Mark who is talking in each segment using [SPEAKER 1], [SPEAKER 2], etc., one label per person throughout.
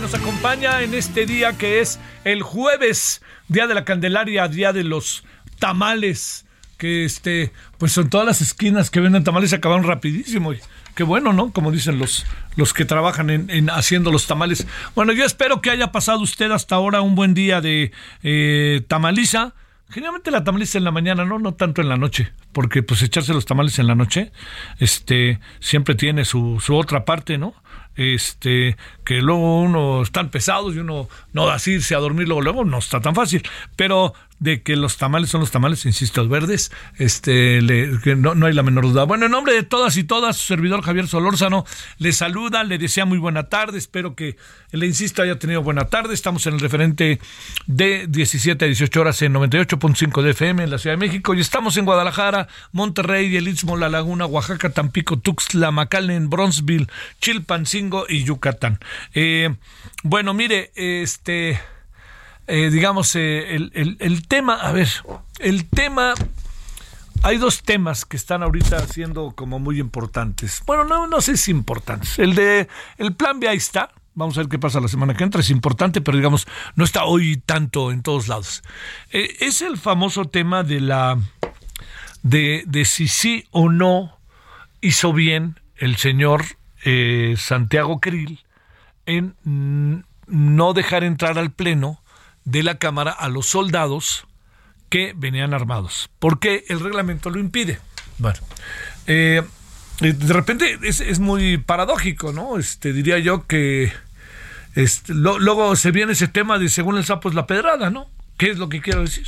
[SPEAKER 1] Nos acompaña en este día que es el jueves, Día de la Candelaria, Día de los Tamales. Que este, pues son todas las esquinas que venden tamales se acabaron rapidísimo. Qué bueno, ¿no? Como dicen los, los que trabajan en, haciendo los tamales. Bueno, yo espero que haya pasado usted hasta ahora un buen día de eh, tamaliza. Generalmente la tamaliza en la mañana, no, no tanto en la noche, porque pues echarse los tamales en la noche, este, siempre tiene su, su otra parte, ¿no? Este, que luego uno están pesados y uno no así irse a dormir luego, luego no está tan fácil. Pero de que los tamales son los tamales, insisto, verdes, este, que no, no, hay la menor duda. Bueno, en nombre de todas y todas, su servidor Javier Solórzano le saluda, le desea muy buena tarde, espero que, le insisto, haya tenido buena tarde. Estamos en el referente de 17 a 18 horas en 98.5 de FM en la Ciudad de México y estamos en Guadalajara, Monterrey, El Istmo, La Laguna, Oaxaca, Tampico, Tuxtla, McAllen, Bronzeville, Chilpancingo y Yucatán. Eh, bueno, mire, este... Eh, digamos, eh, el, tema, a ver, el tema, hay dos temas que están ahorita siendo como muy importantes. Bueno, no, no sé si importantes. El de, el plan B ahí está. Vamos a ver qué pasa la semana que entra. Es importante, pero digamos, no está hoy tanto en todos lados. Eh, es el famoso tema de la, de, de si sí o no hizo bien el señor Santiago Krill en no dejar entrar al Pleno de la Cámara a los soldados que venían armados, porque el reglamento lo impide. Bueno, eh, de repente es, muy paradójico, ¿no? Este, diría yo que este, luego se viene ese tema de según el sapo es la pedrada, ¿no? ¿Qué es lo que quiero decir?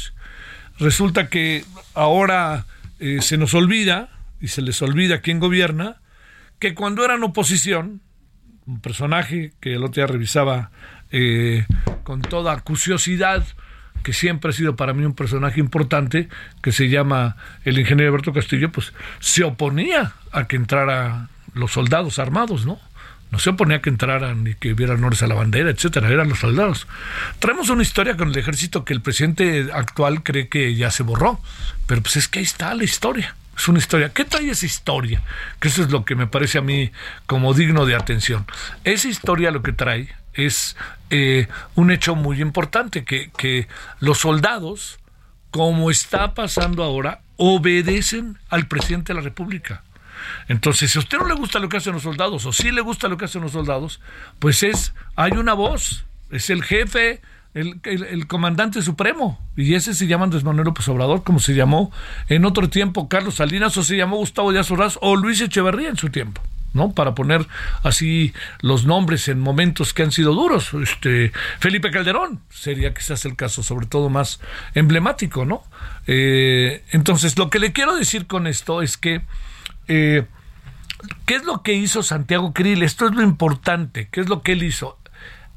[SPEAKER 1] Resulta que ahora eh, se nos olvida, y se les olvida quién gobierna, que cuando eran oposición, un personaje que el otro día revisaba eh, con toda acuciosidad, que siempre ha sido para mí un personaje importante, que se llama el ingeniero Alberto Castillo, pues se oponía a que entraran los soldados armados, ¿no? No se oponía a que entraran y que hubiera honores a la bandera, etcétera, eran los soldados. Traemos una historia con el ejército que el presidente actual cree que ya se borró, pero pues es que ahí está la historia. Es una historia. ¿Qué trae esa historia? Que eso es lo que me parece a mí como digno de atención. Esa historia lo que trae es eh, un hecho muy importante, que, que los soldados, como está pasando ahora, obedecen al presidente de la República. Entonces, si a usted no le gusta lo que hacen los soldados, o sí le gusta lo que hacen los soldados, pues es, hay una voz, es el jefe, el, el, comandante supremo, y ese se llama Andrés Manuel López Obrador, como se llamó en otro tiempo Carlos Salinas, o se llamó Gustavo Díaz Ordaz, o Luis Echeverría en su tiempo. ¿No? Para poner así los nombres en momentos que han sido duros. Este, Felipe Calderón sería quizás el caso, sobre todo más emblemático, ¿no? Eh, entonces, lo que le quiero decir con esto es que, eh, ¿qué es lo que hizo Santiago Krill? Esto es lo importante, ¿qué es lo que él hizo?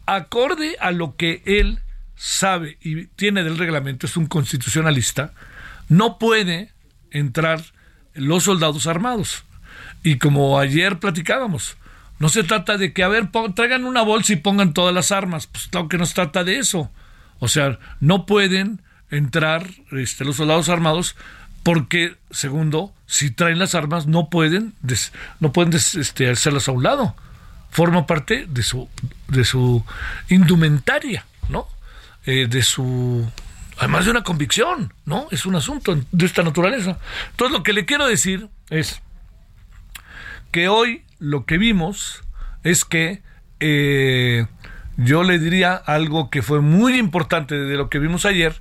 [SPEAKER 1] Acorde a lo que él sabe y tiene del reglamento, es un constitucionalista, no puede entrar los soldados armados y como ayer platicábamos, no se trata de que, a ver, traigan una bolsa y pongan todas las armas. Pues claro que no se trata de eso. O sea, no pueden entrar este, los soldados armados porque, segundo, si traen las armas, no pueden, no pueden este, hacerlas a un lado. Forma parte de su, de su indumentaria, ¿no? Eh, de su además de una convicción, ¿no? Es un asunto de esta naturaleza. Entonces, lo que le quiero decir es, que hoy lo que vimos es que eh, yo le diría algo que fue muy importante de lo que vimos ayer,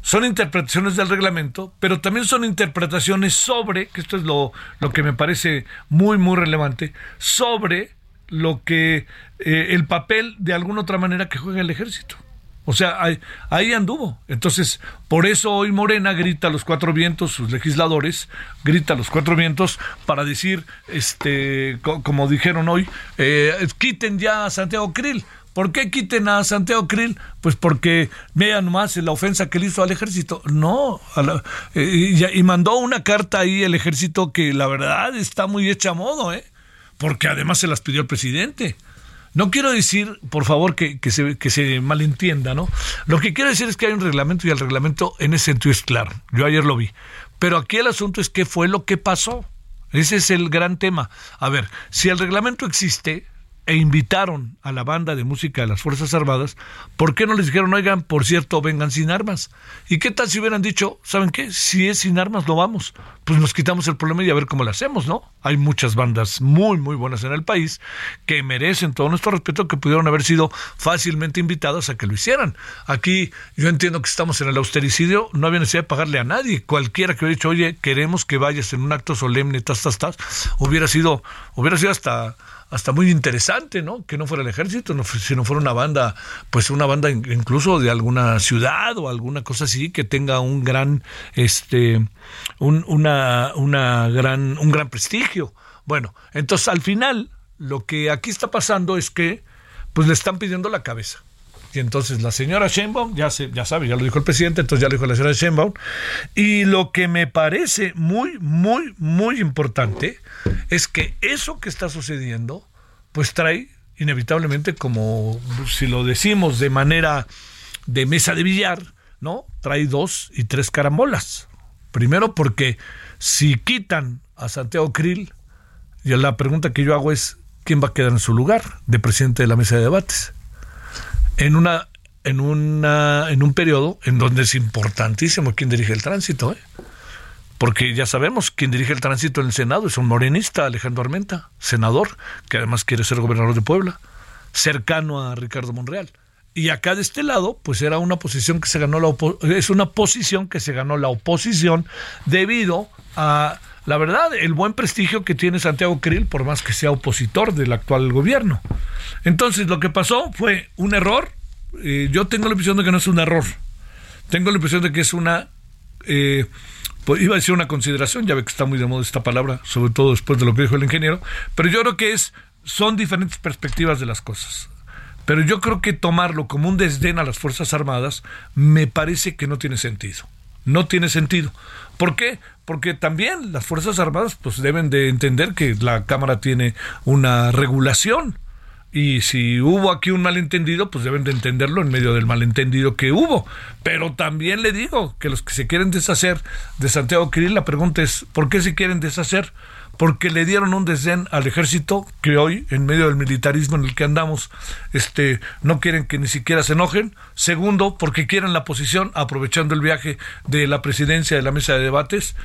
[SPEAKER 1] son interpretaciones del reglamento, pero también son interpretaciones sobre, que esto es lo, lo que me parece muy, muy relevante, sobre lo que eh, el papel de alguna otra manera que juega el ejército. O sea, ahí, anduvo. Entonces, por eso hoy Morena grita a los cuatro vientos, sus legisladores, grita a los cuatro vientos para decir, este, como dijeron hoy, eh, quiten ya a Santiago Krill. ¿Por qué quiten a Santiago Krill? Pues porque vean más la ofensa que le hizo al ejército. No, eh, y, mandó una carta ahí el ejército que la verdad está muy hecha a modo, ¿eh? Porque además se las pidió el presidente. No quiero decir, por favor, que, se, se malentienda, ¿no? Lo que quiero decir es que hay un reglamento y el reglamento en ese sentido es claro. Yo ayer lo vi. Pero aquí el asunto es qué fue lo que pasó. Ese es el gran tema. A ver, si el reglamento existe, e invitaron a la banda de música de las Fuerzas Armadas, ¿por qué no les dijeron, oigan, por cierto, vengan sin armas? ¿Y qué tal si hubieran dicho, ¿saben qué? Si es sin armas, no vamos. Pues nos quitamos el problema y a ver cómo lo hacemos, ¿no? Hay muchas bandas muy, muy buenas en el país que merecen todo nuestro respeto, que pudieron haber sido fácilmente invitadas a que lo hicieran. Aquí yo entiendo que estamos en el austericidio, no había necesidad de pagarle a nadie. Cualquiera que hubiera dicho, oye, queremos que vayas en un acto solemne, tas, tas, tas, hubiera sido, hubiera sido hasta hasta muy interesante, ¿no? Que no fuera el ejército, no, sino fuera una banda, pues una banda incluso de alguna ciudad o alguna cosa así que tenga un gran, este, un, una, una gran, un gran prestigio. Bueno, entonces al final lo que aquí está pasando es que, pues le están pidiendo la cabeza. Y entonces la señora Sheinbaum, ya, se, ya sabe, ya lo dijo el presidente, entonces ya lo dijo la señora Sheinbaum. Y lo que me parece muy, muy, muy importante es que eso que está sucediendo, pues trae inevitablemente, como si lo decimos de manera de mesa de billar, ¿no? Trae dos y tres carambolas. Primero porque si quitan a Santiago Krill, y la pregunta que yo hago es, ¿quién va a quedar en su lugar de presidente de la mesa de debates? en una en una en un periodo en donde es importantísimo quién dirige el tránsito, ¿eh? Porque ya sabemos quién dirige el tránsito en el Senado es un morenista, Alejandro Armenta, senador, que además quiere ser gobernador de Puebla, cercano a Ricardo Monreal. Y acá de este lado, pues era una posición que se ganó la es una posición que se ganó la oposición debido a la verdad, el buen prestigio que tiene Santiago Krill, por más que sea opositor del actual gobierno. Entonces, lo que pasó fue un error. Eh, yo tengo la impresión de que no es un error. Tengo la impresión de que es una. Eh, pues iba a decir una consideración, ya ve que está muy de moda esta palabra, sobre todo después de lo que dijo el ingeniero, pero yo creo que es, son diferentes perspectivas de las cosas. Pero yo creo que tomarlo como un desdén a las Fuerzas Armadas me parece que no tiene sentido. No tiene sentido. ¿Por qué? Porque también las Fuerzas Armadas pues deben de entender que la Cámara tiene una regulación y si hubo aquí un malentendido, pues deben de entenderlo en medio del malentendido que hubo. Pero también le digo que los que se quieren deshacer de Santiago Kirill, la pregunta es, ¿por qué se quieren deshacer? porque le dieron un desdén al ejército que hoy en medio del militarismo en el que andamos este no quieren que ni siquiera se enojen segundo porque quieren la posición aprovechando el viaje de la presidencia de la mesa de debates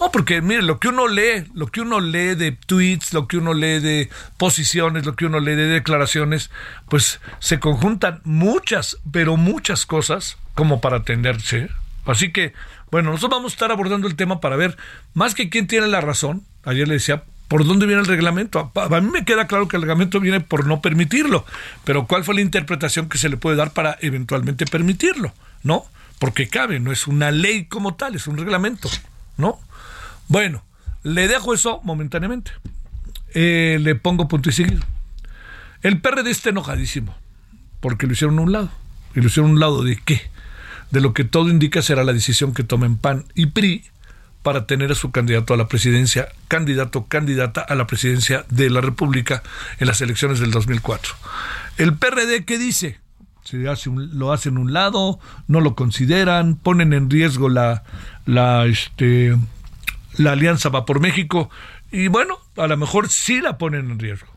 [SPEAKER 1] no, porque mire, lo que uno lee, lo que uno lee de tweets, lo que uno lee de posiciones, lo que uno lee de declaraciones, pues se conjuntan muchas, pero muchas cosas como para atenderse. Así que, bueno, nosotros vamos a estar abordando el tema para ver más que quién tiene la razón, ayer le decía, ¿Por dónde viene el reglamento? A, mí me queda claro que el reglamento viene por no permitirlo, pero ¿cuál fue la interpretación que se le puede dar para eventualmente permitirlo? ¿No? Porque cabe, no es una ley como tal, es un reglamento, ¿no? Bueno, le dejo eso momentáneamente. Eh, le pongo punto y seguido. El PRD está enojadísimo porque lo hicieron a un lado. ¿Y lo hicieron a un lado de qué? De lo que todo indica será la decisión que tomen PAN y PRI para tener a su candidato a la presidencia, candidato, candidata a la presidencia de la República en las elecciones del 2004. El PRD, ¿qué dice? Se hace lo hacen un lado, no lo consideran, ponen en riesgo la, la, este, la alianza va por México y bueno, a lo mejor sí la ponen en riesgo,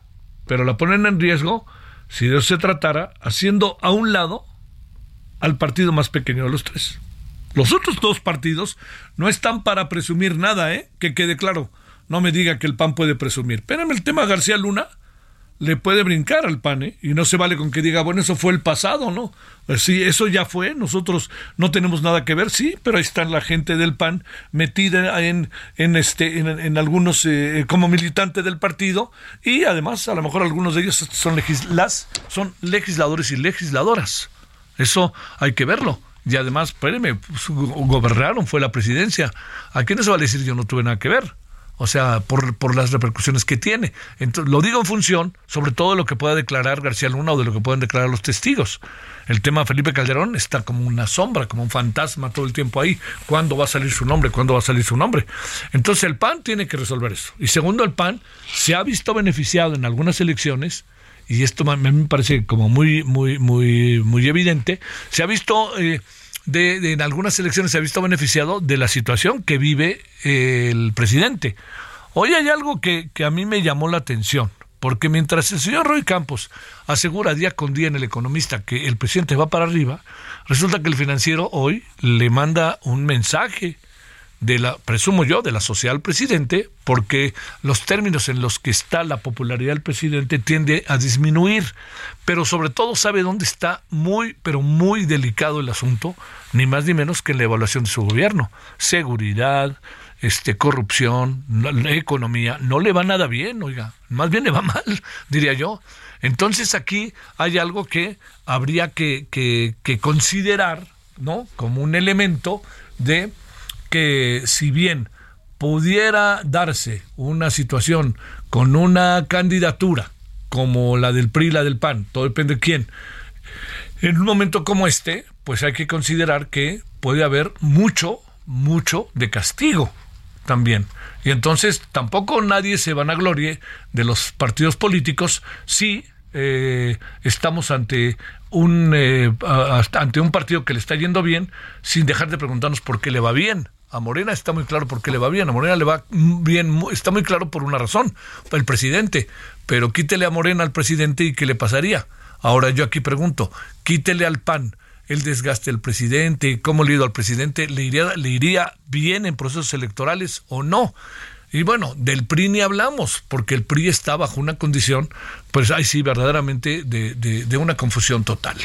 [SPEAKER 1] pero la ponen en riesgo si de eso se tratara, haciendo a un lado al partido más pequeño de los tres. Los otros dos partidos no están para presumir nada, ¿eh? Que quede claro. No me diga que el PAN puede presumir. Pero el tema García Luna le puede brincar al PAN, ¿eh? Y no se vale con que diga, bueno, eso fue el pasado, ¿no? Pues sí, eso ya fue, nosotros no tenemos nada que ver, sí, pero ahí está la gente del PAN metida en, en, este, en, algunos, eh, como militante del partido, y además, a lo mejor algunos de ellos son, legislas, son legisladores y legisladoras. Eso hay que verlo. Y además, espérenme, pues, gobernaron, fue la presidencia. ¿A quién se va a decir yo no tuve nada que ver? O sea, por, por las repercusiones que tiene. Entonces, lo digo en función, sobre todo de lo que pueda declarar García Luna o de lo que pueden declarar los testigos. El tema Felipe Calderón está como una sombra, como un fantasma todo el tiempo ahí. ¿Cuándo va a salir su nombre? ¿Cuándo va a salir su nombre? Entonces, el PAN tiene que resolver eso. Y segundo, el PAN se ha visto beneficiado en algunas elecciones y esto me parece como muy, muy, muy, muy evidente, se ha visto, eh, de, en algunas elecciones se ha visto beneficiado de la situación que vive eh, el presidente. Hoy hay algo que, que a mí me llamó la atención, porque mientras el señor Roy Campos asegura día con día en el economista que el presidente va para arriba, resulta que el financiero hoy le manda un mensaje de la, presumo yo, de la sociedad al presidente, porque los términos en los que está la popularidad del presidente tiende a disminuir, pero sobre todo sabe dónde está muy, pero muy delicado el asunto, ni más ni menos que en la evaluación de su gobierno. Seguridad, este, corrupción, la economía, no le va nada bien, oiga, más bien le va mal, diría yo. Entonces aquí hay algo que habría que, que, que considerar, ¿no? Como un elemento de que si bien pudiera darse una situación con una candidatura como la del PRI, la del PAN, todo depende de quién, en un momento como este, pues hay que considerar que puede haber mucho, mucho de castigo también. Y entonces tampoco nadie se van a glorie de los partidos políticos si eh, estamos ante un eh, ante un partido que le está yendo bien sin dejar de preguntarnos por qué le va bien a Morena está muy claro por qué le va bien. A Morena le va bien, está muy claro por una razón, el presidente. Pero quítele a Morena al presidente y ¿qué le pasaría? Ahora yo aquí pregunto, quítele al PAN el desgaste del presidente, cómo le ido al presidente, ¿le iría, le iría bien en procesos electorales o no? Y bueno, del PRI ni hablamos, porque el PRI está bajo una condición, pues ahí sí, verdaderamente de, de una confusión total.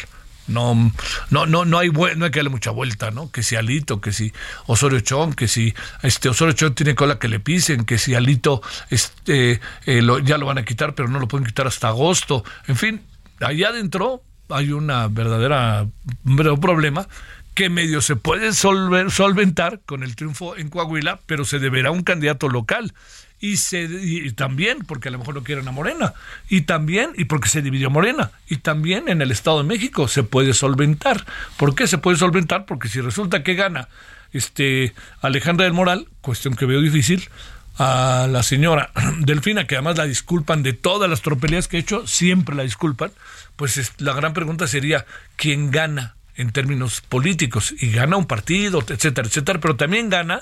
[SPEAKER 1] No, no, no, no hay no hay que darle mucha vuelta, ¿no? Que si Alito, que si Osorio Chón, que si este Osorio Chón tiene cola que le pisen, que si Alito este eh, ya lo van a quitar, pero no lo pueden quitar hasta agosto. En fin, allá adentro hay una verdadera un verdadero problema que medio se puede solventar con el triunfo en Coahuila, pero se deberá un candidato local y, se, y también porque a lo mejor no quieren a Morena, y también, y porque se dividió Morena, y también en el Estado de México se puede solventar. ¿Por qué se puede solventar? Porque si resulta que gana este Alejandra del Moral, cuestión que veo difícil, a la señora Delfina, que además la disculpan de todas las tropelías que ha hecho, siempre la disculpan, pues la gran pregunta sería, ¿quién gana en términos políticos? Y gana un partido, etcétera, etcétera, pero también gana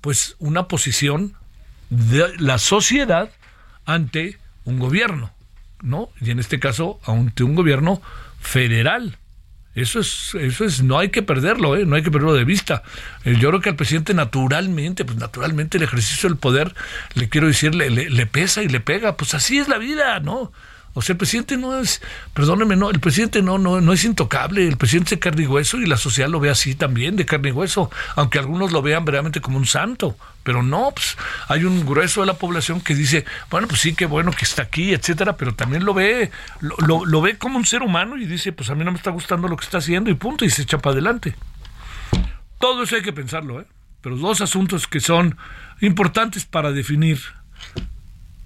[SPEAKER 1] pues una posición de la sociedad ante un gobierno, ¿no? Y en este caso, ante un gobierno federal. Eso es, eso es, no hay que perderlo, ¿eh? no hay que perderlo de vista. Eh, yo creo que al presidente naturalmente, pues naturalmente el ejercicio del poder, le quiero decir, le, le, pesa y le pega, pues así es la vida, ¿no? O sea, el presidente no es, perdóneme, no, el presidente no, no, no es intocable, el presidente es de carne y hueso y la sociedad lo ve así también, de carne y hueso, aunque algunos lo vean verdaderamente como un santo, pero no, pues hay un grueso de la población que dice, bueno, pues sí, qué bueno que está aquí, etcétera, pero también lo ve, lo, lo ve como un ser humano y dice, pues a mí no me está gustando lo que está haciendo y punto, y se echa para adelante. Todo eso hay que pensarlo, ¿eh? Pero dos asuntos que son importantes para definir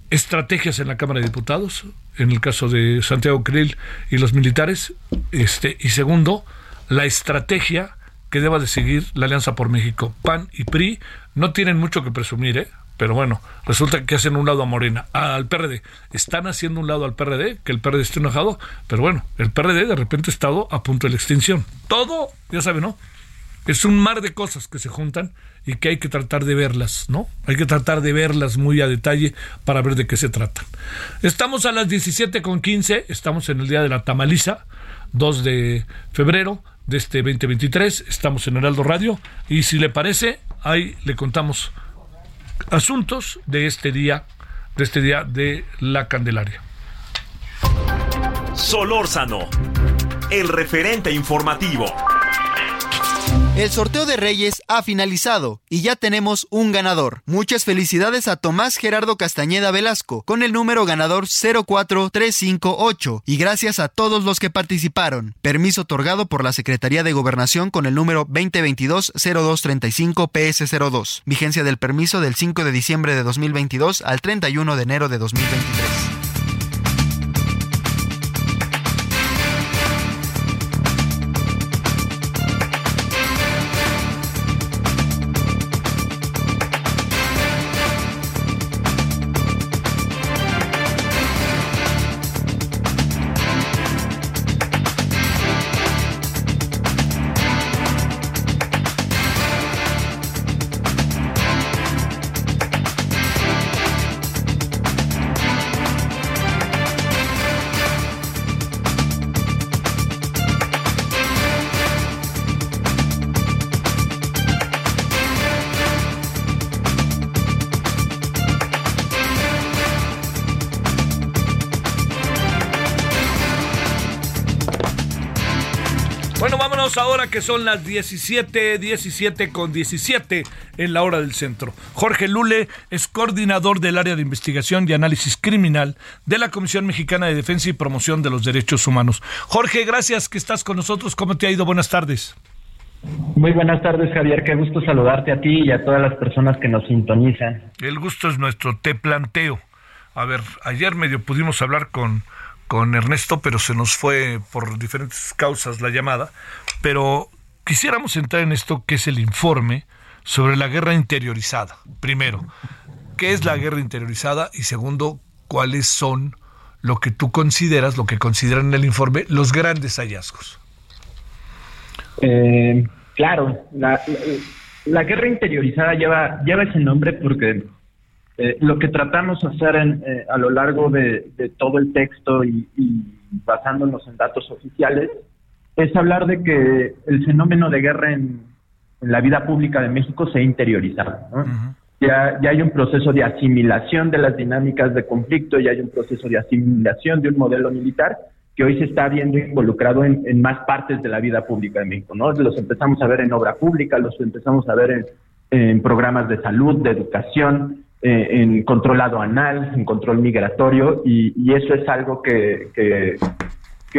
[SPEAKER 1] estrategias en la Cámara de Diputados, en el caso de Santiago Krill y los militares, este, y segundo, la estrategia que deba de seguir la Alianza por México. PAN y PRI no tienen mucho que presumir, ¿eh? pero bueno, resulta que hacen un lado a Morena, al PRD. Están haciendo un lado al PRD, que el PRD esté enojado, pero bueno, el PRD de repente ha estado a punto de la extinción. Todo, ya saben, ¿no? Es un mar de cosas que se juntan y que hay que tratar de verlas, ¿no? Hay que tratar de verlas muy a detalle para ver de qué se tratan. Estamos a las 17.15, estamos en el día de la tamaliza, 2 de febrero de este 2023, estamos en Heraldo Radio y si le parece, ahí le contamos asuntos de este día, de este día de la Candelaria.
[SPEAKER 2] Solórzano, el referente informativo.
[SPEAKER 3] El sorteo de Reyes ha finalizado y ya tenemos un ganador. Muchas felicidades a Tomás Gerardo Castañeda Velasco con el número ganador 04358 y gracias a todos los que participaron. Permiso otorgado por la Secretaría de Gobernación con el número 2022-0235 PS02. Vigencia del permiso del 5 de diciembre de 2022 al 31 de enero de 2023.
[SPEAKER 1] Son las 17, 17 con 17 en la hora del centro. Jorge Lule es coordinador del área de investigación y análisis criminal de la Comisión Mexicana de Defensa y Promoción de los Derechos Humanos. Jorge, gracias que estás con nosotros. ¿Cómo te ha ido? Buenas tardes.
[SPEAKER 4] Muy buenas tardes, Javier. Qué gusto saludarte a ti y a todas las personas que nos sintonizan.
[SPEAKER 1] El gusto es nuestro. Te planteo. A ver, ayer medio pudimos hablar con con Ernesto, pero se nos fue por diferentes causas la llamada. Pero quisiéramos entrar en esto que es el informe sobre la guerra interiorizada. Primero, ¿qué es la guerra interiorizada? Y segundo, ¿cuáles son lo que tú consideras, lo que consideran en el informe, los grandes hallazgos?
[SPEAKER 4] Eh, claro, la, guerra interiorizada lleva, lleva ese nombre porque eh, lo que tratamos de hacer eh, a lo largo de, todo el texto y, basándonos en datos oficiales es hablar de que el fenómeno de guerra en, la vida pública de México se ha interiorizado. ya, ya hay un proceso de asimilación de las dinámicas de conflicto, ya hay un proceso de asimilación de un modelo militar que hoy se está viendo involucrado en, más partes de la vida pública de México. ¿no? Los empezamos a ver en obra pública, los empezamos a ver en, en programas de salud, de educación, eh, en controlado anal, en control migratorio, y, eso es algo que, que,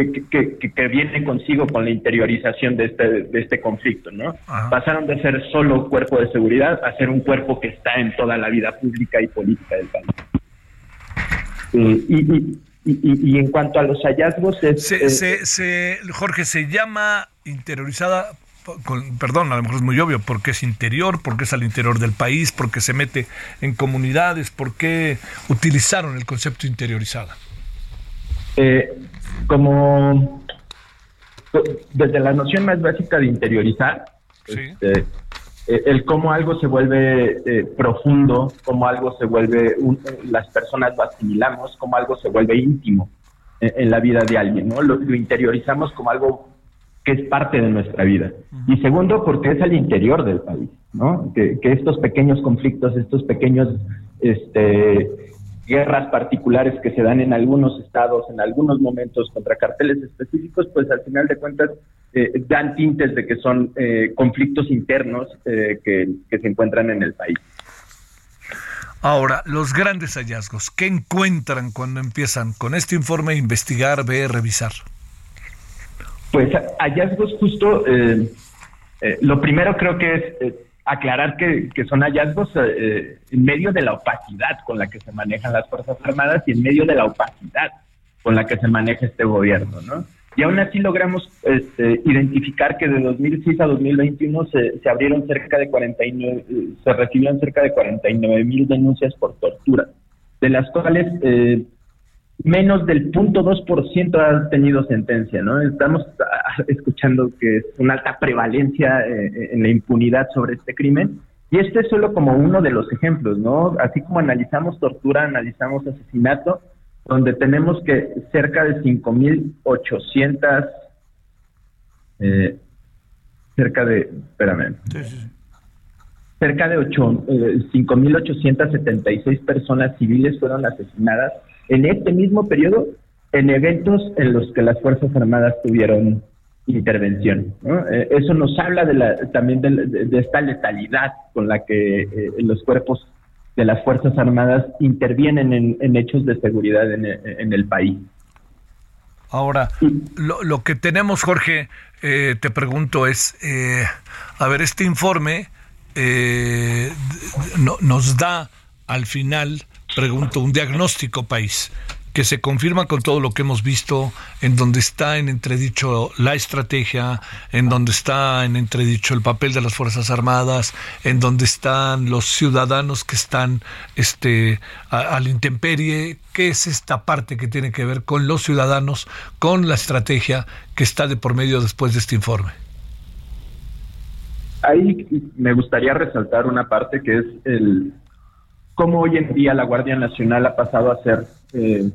[SPEAKER 4] que, viene consigo con la interiorización de este, de este conflicto, ¿no? Pasaron de ser solo cuerpo de seguridad a ser un cuerpo que está en toda la vida pública y política del país. Eh, y, y, en cuanto a los hallazgos, es,
[SPEAKER 1] se, Jorge, se llama interiorizada perdón, a lo mejor es muy obvio, porque es interior, porque es al interior del país, porque se mete en comunidades, ¿por qué utilizaron el concepto interiorizada?
[SPEAKER 4] Eh, como desde la noción más básica de interiorizar, este, eh, el cómo algo se vuelve eh, profundo, cómo algo se vuelve, las personas lo asimilamos, cómo algo se vuelve íntimo en, la vida de alguien, ¿no? lo interiorizamos como algo que es parte de nuestra vida. Y segundo, porque es al interior del país, ¿no? Que, estos pequeños conflictos, estos pequeños este, guerras particulares que se dan en algunos estados, en algunos momentos contra carteles específicos, pues al final de cuentas eh, dan tintes de que son eh, conflictos internos eh, que, que se encuentran en el país.
[SPEAKER 1] Ahora, los grandes hallazgos, ¿qué encuentran cuando empiezan con este informe a investigar, ver, revisar?
[SPEAKER 4] Pues hallazgos justo, lo primero creo que es aclarar que, son hallazgos eh, eh, en medio de la opacidad con la que se manejan las Fuerzas Armadas y en medio de la opacidad con la que se maneja este gobierno, ¿no? Y aún así logramos este, identificar que de 2006 a 2021 se, se abrieron cerca de 49, se recibieron cerca de 49 mil denuncias por tortura, de las cuales eh, menos del 0.2% ha tenido sentencia, ¿no? Estamos ah, escuchando que es una alta prevalencia eh, en la impunidad sobre este crimen. Y este es solo como uno de los ejemplos, ¿no? Así como analizamos tortura, analizamos asesinato, donde tenemos que cerca de 5.800, eh, cerca de, espérame, cerca de 5.876 eh, personas civiles fueron asesinadas en este mismo periodo en eventos en los que las Fuerzas Armadas tuvieron intervención. Eh, eso nos habla de la, también de, esta letalidad con la que eh, los cuerpos de las Fuerzas Armadas intervienen en, hechos de seguridad en, el país.
[SPEAKER 1] Ahora, lo, que tenemos, Jorge, eh, te pregunto es, a ver, este informe nos da al final pregunto, un diagnóstico país que se confirma con todo lo que hemos visto, en donde está en entredicho la estrategia, en donde está en entredicho el papel de las Fuerzas Armadas, en donde están los ciudadanos que están este, a, la intemperie, ¿qué es esta parte que tiene que ver con los ciudadanos, con la estrategia que está de por medio después de este informe?
[SPEAKER 4] Ahí me gustaría resaltar una parte que es el, cómo hoy en día la Guardia Nacional ha pasado a ser eh,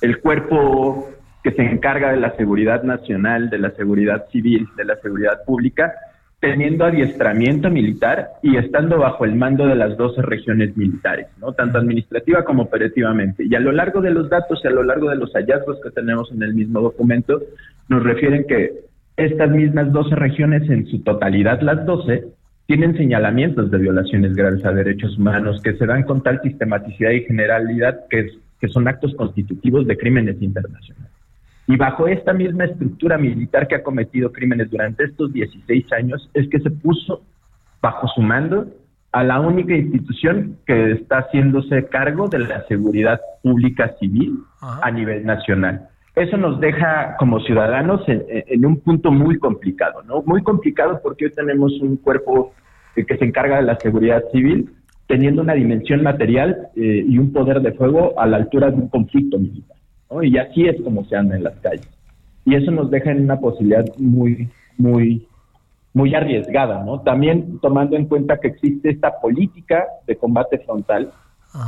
[SPEAKER 4] el cuerpo que se encarga de la seguridad nacional, de la seguridad civil, de la seguridad pública, teniendo adiestramiento militar y estando bajo el mando de las 12 regiones militares, ¿no? tanto administrativa como operativamente. Y a lo largo de los datos y a lo largo de los hallazgos que tenemos en el mismo documento, nos refieren que estas mismas 12 regiones, en su totalidad las 12, tienen señalamientos de violaciones graves a derechos humanos que se dan con tal sistematicidad y generalidad que, que son actos constitutivos de crímenes internacionales. Y bajo esta misma estructura militar que ha cometido crímenes durante estos 16 años, es que se puso bajo su mando a la única institución que está haciéndose cargo de la seguridad pública civil a nivel nacional. Eso nos deja como ciudadanos en, un punto muy complicado, ¿no? Muy complicado porque hoy tenemos un cuerpo que, se encarga de la seguridad civil teniendo una dimensión material eh, y un poder de fuego a la altura de un conflicto militar, ¿no? Y así es como se anda en las calles. Y eso nos deja en una posibilidad muy, muy, muy arriesgada, ¿no? También tomando en cuenta que existe esta política de combate frontal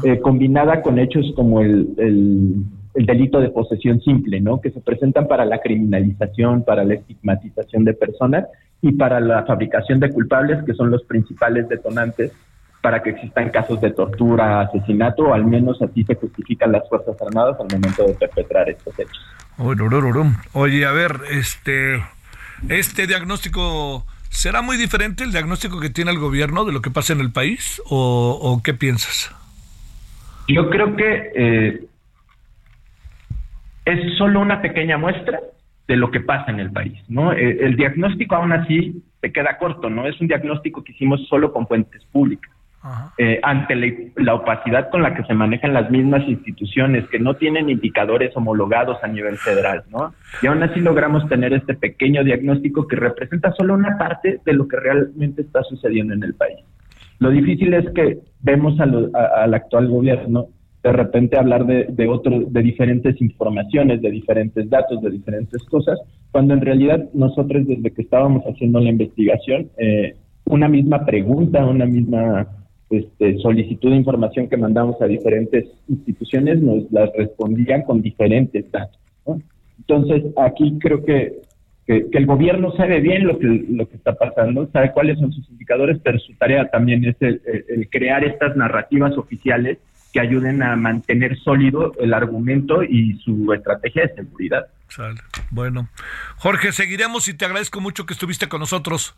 [SPEAKER 4] eh, combinada con hechos como el el delito de posesión simple, ¿no? Que se presentan para la criminalización, para la estigmatización de personas y para la fabricación de culpables, que son los principales detonantes para que existan casos de tortura, asesinato, o al menos así se justifican las Fuerzas Armadas al momento de perpetrar estos hechos.
[SPEAKER 1] Oye, a ver, este, este diagnóstico, ¿será muy diferente el diagnóstico que tiene el gobierno de lo que pasa en el país? ¿O, qué piensas?
[SPEAKER 4] Yo creo que eh, es solo una pequeña muestra de lo que pasa en el país, ¿no? Eh, el, diagnóstico aún así se queda corto, ¿no? Es un diagnóstico que hicimos solo con fuentes públicas. Eh, ante la, opacidad con la que se manejan las mismas instituciones que no tienen indicadores homologados a nivel federal, ¿no? Y aún así logramos tener este pequeño diagnóstico que representa solo una parte de lo que realmente está sucediendo en el país. Lo difícil es que vemos al actual gobierno de repente hablar de, de, de diferentes informaciones, de diferentes datos, de diferentes cosas, cuando en realidad nosotros desde que estábamos haciendo la investigación, eh, una misma pregunta, una misma este, solicitud de información que mandamos a diferentes instituciones nos las respondían con diferentes datos. Entonces, aquí creo que, que, el gobierno sabe bien lo que, lo que está pasando, sabe cuáles son sus indicadores, pero su tarea también es el crear estas narrativas oficiales que ayuden a mantener sólido el argumento y su estrategia de seguridad.
[SPEAKER 1] Bueno, Jorge, seguiremos y te agradezco mucho que estuviste con nosotros.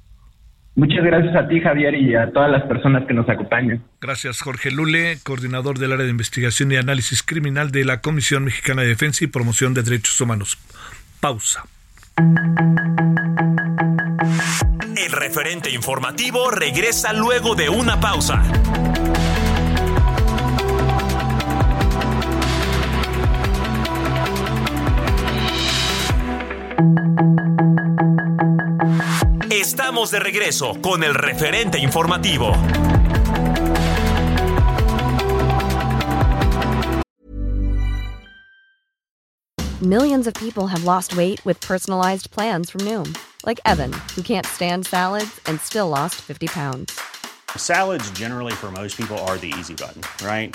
[SPEAKER 4] Muchas gracias a ti, Javier, y a todas las personas que nos acompañan.
[SPEAKER 1] Gracias, Jorge Lule, coordinador del área de investigación y análisis criminal de la Comisión Mexicana de Defensa y Promoción de Derechos Humanos. Pausa.
[SPEAKER 2] El referente informativo regresa luego de una pausa. Estamos de regreso con el referente informativo.
[SPEAKER 5] Millions of people have lost weight with personalized plans from Noom, like Evan, who can't stand salads and still lost 50 pounds.
[SPEAKER 6] Salads, generally, for most people, are the easy button, right?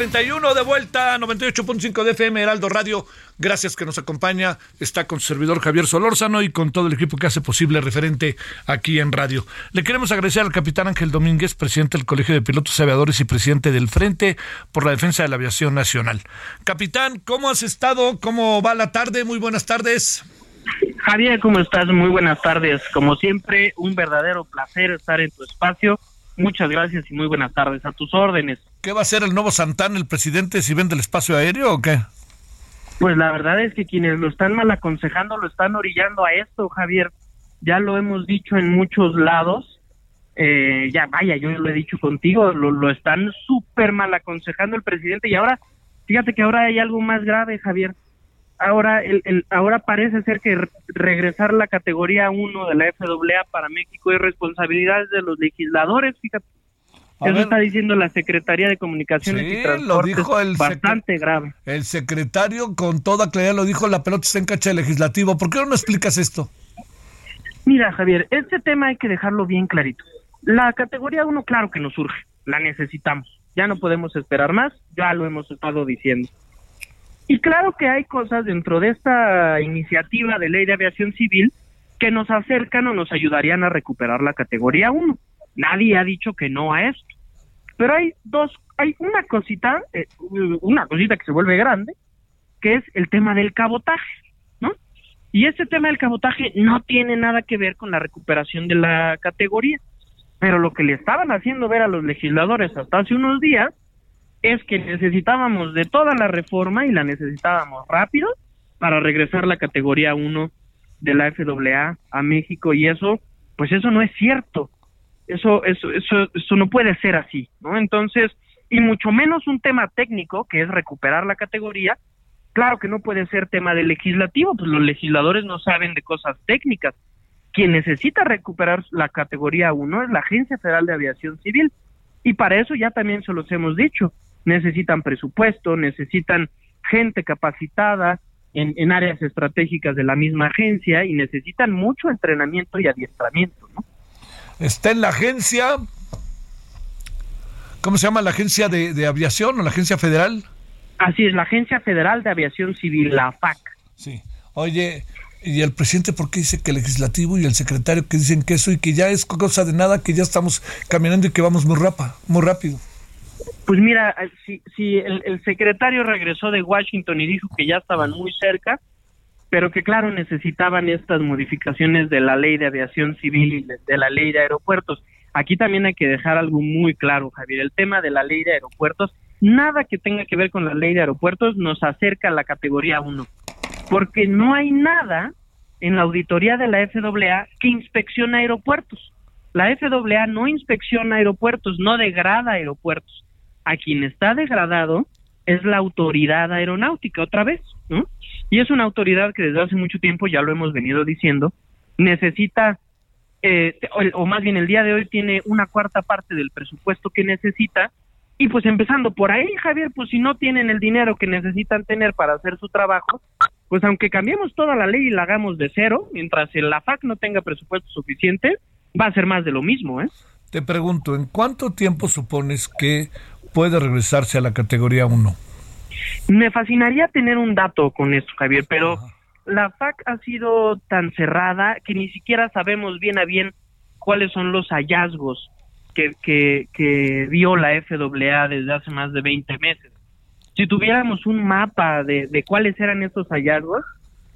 [SPEAKER 1] 31 de vuelta 98.5 de FM Heraldo Radio. Gracias que nos acompaña. Está con su servidor Javier Solórzano y con todo el equipo que hace posible referente aquí en radio. Le queremos agradecer al capitán Ángel Domínguez, presidente del Colegio de Pilotos Aviadores y presidente del Frente por la Defensa de la Aviación Nacional. Capitán, ¿cómo has estado? ¿Cómo va la tarde? Muy buenas tardes.
[SPEAKER 7] Javier, ¿cómo estás? Muy buenas tardes. Como siempre, un verdadero placer estar en tu espacio Muchas gracias y muy buenas tardes. A tus órdenes.
[SPEAKER 1] ¿Qué va a hacer el nuevo Santana, el presidente, si vende el espacio aéreo o qué?
[SPEAKER 7] Pues la verdad es que quienes lo están mal aconsejando lo están orillando a esto, Javier. Ya lo hemos dicho en muchos lados. Eh, ya vaya, yo lo he dicho contigo, lo, lo están súper mal aconsejando el presidente y ahora, fíjate que ahora hay algo más grave, Javier ahora el, el, ahora parece ser que regresar la categoría 1 de la FAA para México es responsabilidad de los legisladores, fíjate. Eso está diciendo la Secretaría de Comunicaciones
[SPEAKER 1] sí,
[SPEAKER 7] y Transportes,
[SPEAKER 1] lo dijo el
[SPEAKER 7] bastante grave.
[SPEAKER 1] El secretario con toda claridad lo dijo, la pelota está en cacha legislativo. ¿Por qué no me explicas esto?
[SPEAKER 7] Mira, Javier, este tema hay que dejarlo bien clarito. La categoría 1, claro que nos surge, la necesitamos. Ya no podemos esperar más, ya lo hemos estado diciendo. Y claro que hay cosas dentro de esta iniciativa de ley de aviación civil que nos acercan o nos ayudarían a recuperar la categoría 1. Nadie ha dicho que no a esto. Pero hay dos, hay una cosita, eh, una cosita que se vuelve grande, que es el tema del cabotaje, ¿no? Y este tema del cabotaje no tiene nada que ver con la recuperación de la categoría. Pero lo que le estaban haciendo ver a los legisladores hasta hace unos días es que necesitábamos de toda la reforma y la necesitábamos rápido para regresar la categoría 1 de la FAA a México y eso, pues eso no es cierto. Eso, eso, eso, eso no puede ser así, ¿no? Entonces, y mucho menos un tema técnico que es recuperar la categoría, claro que no puede ser tema de legislativo, pues los legisladores no saben de cosas técnicas. Quien necesita recuperar la categoría 1 es la Agencia Federal de Aviación Civil. Y para eso ya también se los hemos dicho necesitan presupuesto, necesitan gente capacitada en, en, áreas estratégicas de la misma agencia y necesitan mucho entrenamiento y adiestramiento. ¿no?
[SPEAKER 1] Está en la agencia, ¿cómo se llama la agencia de, de, aviación o la agencia federal?
[SPEAKER 7] Así es, la Agencia Federal de Aviación Civil, la FAC.
[SPEAKER 1] Sí, oye, ¿y el presidente por qué dice que el legislativo y el secretario que dicen que eso y que ya es cosa de nada, que ya estamos caminando y que vamos muy, rapa, muy rápido?
[SPEAKER 7] Pues mira, si, si el, secretario regresó de Washington y dijo que ya estaban muy cerca, pero que claro necesitaban estas modificaciones de la ley de aviación civil y de, de la ley de aeropuertos. aquí también hay que dejar algo muy claro, Javier. El tema de la ley de aeropuertos, nada que tenga que ver con la ley de aeropuertos nos acerca a la categoría 1, porque no hay nada en la auditoría de la FAA que inspecciona aeropuertos. La FAA no inspecciona aeropuertos, no degrada aeropuertos. A quien está degradado es la autoridad aeronáutica, otra vez, ¿no? Y es una autoridad que desde hace mucho tiempo, ya lo hemos venido diciendo, necesita, eh, o, o más bien el día de hoy tiene una cuarta parte del presupuesto que necesita, y pues empezando por ahí, Javier, pues si no tienen el dinero que necesitan tener para hacer su trabajo, pues aunque cambiemos toda la ley y la hagamos de cero, mientras el FAC no tenga presupuesto suficiente, va a ser más de lo mismo, ¿eh?
[SPEAKER 1] Te pregunto, ¿en cuánto tiempo supones que puede regresarse a la categoría 1?
[SPEAKER 7] Me fascinaría tener un dato con esto, Javier, pero la FAC ha sido tan cerrada que ni siquiera sabemos bien a bien cuáles son los hallazgos que, que, que vio la FAA desde hace más de 20 meses si tuviéramos un mapa de, de cuáles eran estos hallazgos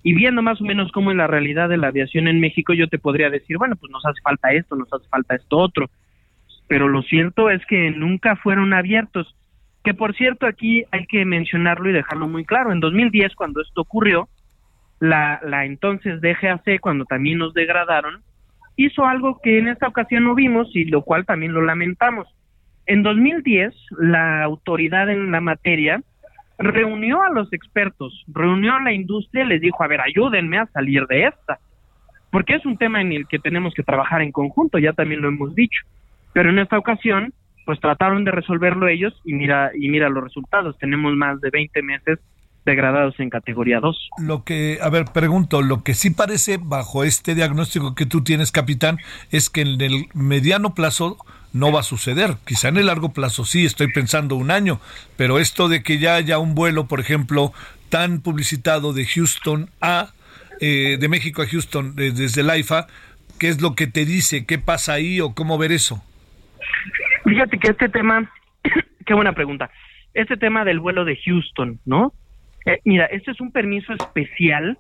[SPEAKER 7] y viendo más o menos cómo es la realidad de la aviación en México, yo te podría decir, bueno, pues nos hace falta esto, nos hace falta esto otro. Pero lo cierto es que nunca fueron abiertos. Que por cierto, aquí hay que mencionarlo y dejarlo muy claro. En 2010, cuando esto ocurrió, la, la entonces DGAC, cuando también nos degradaron, hizo algo que en esta ocasión no vimos y lo cual también lo lamentamos. En 2010, la autoridad en la materia reunió a los expertos, reunió a la industria y les dijo, a ver, ayúdenme a salir de esta, porque es un tema en el que tenemos que trabajar en conjunto, ya también lo hemos dicho, pero en esta ocasión, pues trataron de resolverlo ellos y mira, y mira los resultados, tenemos más de 20 meses degradados en categoría 2.
[SPEAKER 1] Lo que, a ver, pregunto, lo que sí parece bajo este diagnóstico que tú tienes, capitán, es que en el mediano plazo no va a suceder. Quizá en el largo plazo sí, estoy pensando un año, pero esto de que ya haya un vuelo, por ejemplo, tan publicitado de Houston a, eh, de México a Houston eh, desde el AIFA, ¿qué es lo que te dice? ¿Qué pasa ahí o cómo ver eso?
[SPEAKER 7] Fíjate que este tema, qué buena pregunta, este tema del vuelo de Houston, ¿no? Eh, mira, este es un permiso especial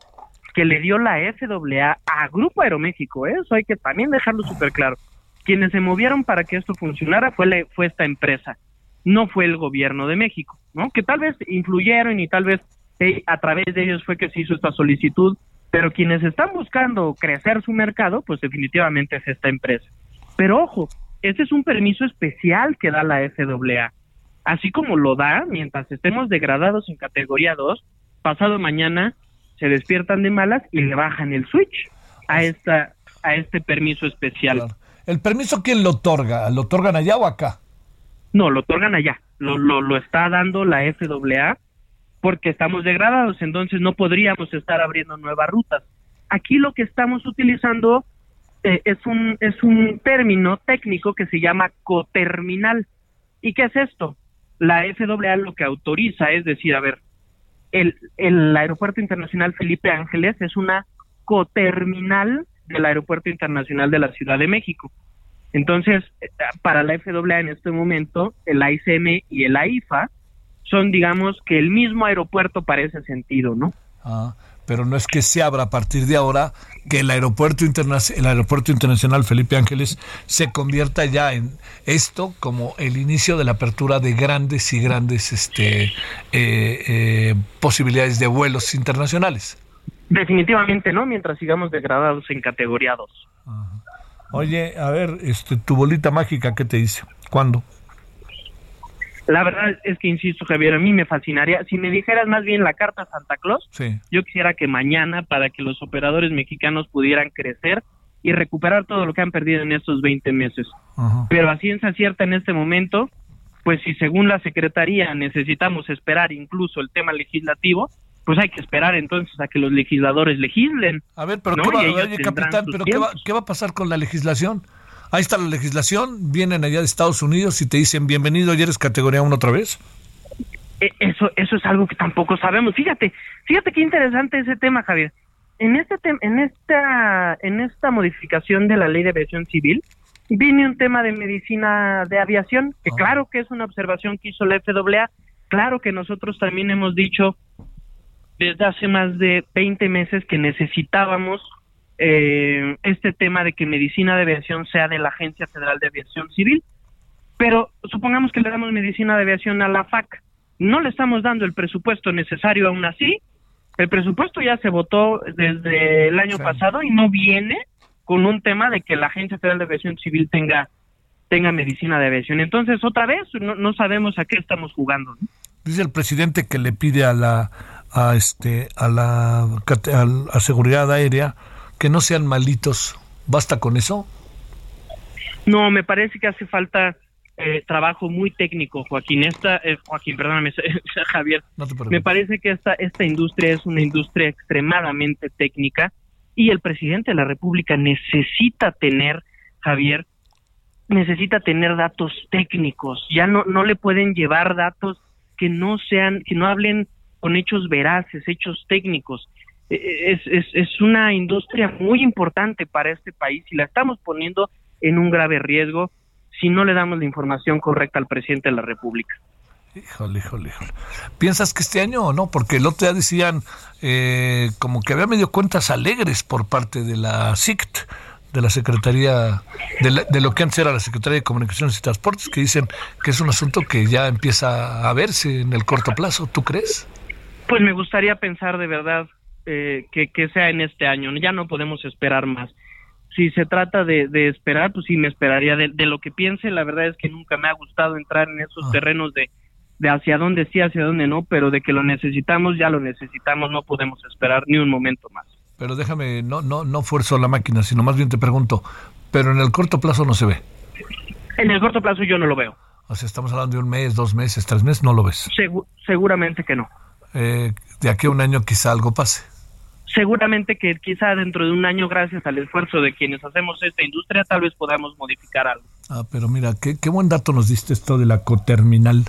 [SPEAKER 7] que le dio la FAA a Grupo Aeroméxico, ¿eh? eso hay que también dejarlo súper claro quienes se movieron para que esto funcionara fue, fue esta empresa, no fue el gobierno de México, ¿no? Que tal vez influyeron y tal vez eh, a través de ellos fue que se hizo esta solicitud, pero quienes están buscando crecer su mercado, pues definitivamente es esta empresa. Pero ojo, este es un permiso especial que da la FAA. Así como lo da, mientras estemos degradados en categoría 2, pasado mañana se despiertan de malas y le bajan el switch a esta a este permiso especial.
[SPEAKER 1] ¿El permiso quién lo otorga? ¿Lo otorgan allá o acá?
[SPEAKER 7] No, lo otorgan allá. Lo, lo, lo está dando la FAA porque estamos degradados, entonces no podríamos estar abriendo nuevas rutas. Aquí lo que estamos utilizando eh, es, un, es un término técnico que se llama coterminal. ¿Y qué es esto? La FAA lo que autoriza es decir, a ver, el, el Aeropuerto Internacional Felipe Ángeles es una coterminal del Aeropuerto Internacional de la Ciudad de México. Entonces, para la FAA en este momento, el AICM y el AIFA son, digamos, que el mismo aeropuerto para ese sentido, ¿no?
[SPEAKER 1] Ah, pero no es que se abra a partir de ahora que el aeropuerto, el aeropuerto internacional Felipe Ángeles se convierta ya en esto como el inicio de la apertura de grandes y grandes este, eh, eh, posibilidades de vuelos internacionales.
[SPEAKER 7] Definitivamente no, mientras sigamos degradados en categoría 2.
[SPEAKER 1] Oye, a ver, este, tu bolita mágica, ¿qué te dice? ¿Cuándo?
[SPEAKER 7] La verdad es que, insisto, Javier, a mí me fascinaría. Si me dijeras más bien la carta Santa Claus, yo quisiera que mañana, para que los operadores mexicanos pudieran crecer y recuperar todo lo que han perdido en estos 20 meses. Pero a ciencia cierta en este momento, pues si según la Secretaría necesitamos esperar incluso el tema legislativo, pues hay que esperar entonces a que los legisladores legislen.
[SPEAKER 1] A ver, pero, ¿qué, va, capitán, pero ¿qué, va, a pasar con la legislación? Ahí está la legislación, vienen allá de Estados Unidos y te dicen bienvenido y eres categoría 1 otra vez.
[SPEAKER 7] E, eso, eso es algo que tampoco sabemos. Fíjate, fíjate qué interesante ese tema, Javier. En este en esta en esta modificación de la Ley de Aviación Civil viene un tema de medicina de aviación, que ah. claro que es una observación que hizo la FAA, claro que nosotros también hemos dicho desde hace más de 20 meses que necesitábamos eh, este tema de que medicina de aviación sea de la Agencia Federal de Aviación Civil, pero supongamos que le damos medicina de aviación a la FAC, no le estamos dando el presupuesto necesario aún así, el presupuesto ya se votó desde el año pasado y no viene con un tema de que la Agencia Federal de Aviación Civil tenga tenga medicina de aviación. Entonces, otra vez, no, sabemos a qué estamos jugando.
[SPEAKER 1] Dice el presidente que le pide a la a este a la a, seguridad aérea que no sean malitos. ¿Basta con eso?
[SPEAKER 7] No, me parece que hace falta eh, trabajo muy técnico, Joaquín. Esta, eh, Joaquín, perdóname, Javier. me parece que esta, esta industria es una industria extremadamente técnica y el presidente de la República necesita tener, Javier, necesita tener datos técnicos. Ya no, no le pueden llevar datos que no sean, que no hablen con hechos veraces, hechos técnicos. E, e, es, es, es una industria muy importante para este país y la estamos poniendo en un grave riesgo si no le damos la información correcta al presidente de la República.
[SPEAKER 1] Híjole, híjole, híjole. ¿Piensas que este año o no? Porque el otro día decían eh, como que había medio cuentas alegres por parte de la SICT, de la Secretaría, de, de, lo que antes era la Secretaría de Comunicaciones y Transportes, que dicen que es un asunto que ya empieza a verse en el corto plazo. ¿Tú crees?
[SPEAKER 7] Pues me gustaría pensar de verdad eh, que, que sea en este año. Ya no podemos esperar más si se trata de, esperar, pues sí me esperaría. De, lo que piense, la verdad es que nunca me ha gustado entrar en esos ah. terrenos de, de hacia dónde sí, hacia dónde no, pero de que lo necesitamos, ya lo necesitamos, no podemos esperar ni un momento más.
[SPEAKER 1] Pero déjame, no, no, no fuerzo la máquina, sino más bien te pregunto, pero en el corto plazo no se ve.
[SPEAKER 7] En el corto plazo yo no lo veo.
[SPEAKER 1] O sea, estamos hablando de un mes, dos meses, tres meses, no lo ves.
[SPEAKER 7] seguramente que no.
[SPEAKER 1] Eh, de aquí a un año quizá algo pase
[SPEAKER 7] seguramente que quizá dentro de un año, gracias al esfuerzo de quienes hacemos esta industria, tal vez podamos modificar algo.
[SPEAKER 1] Ah, pero mira, qué, qué buen dato nos diste esto de la coterminal.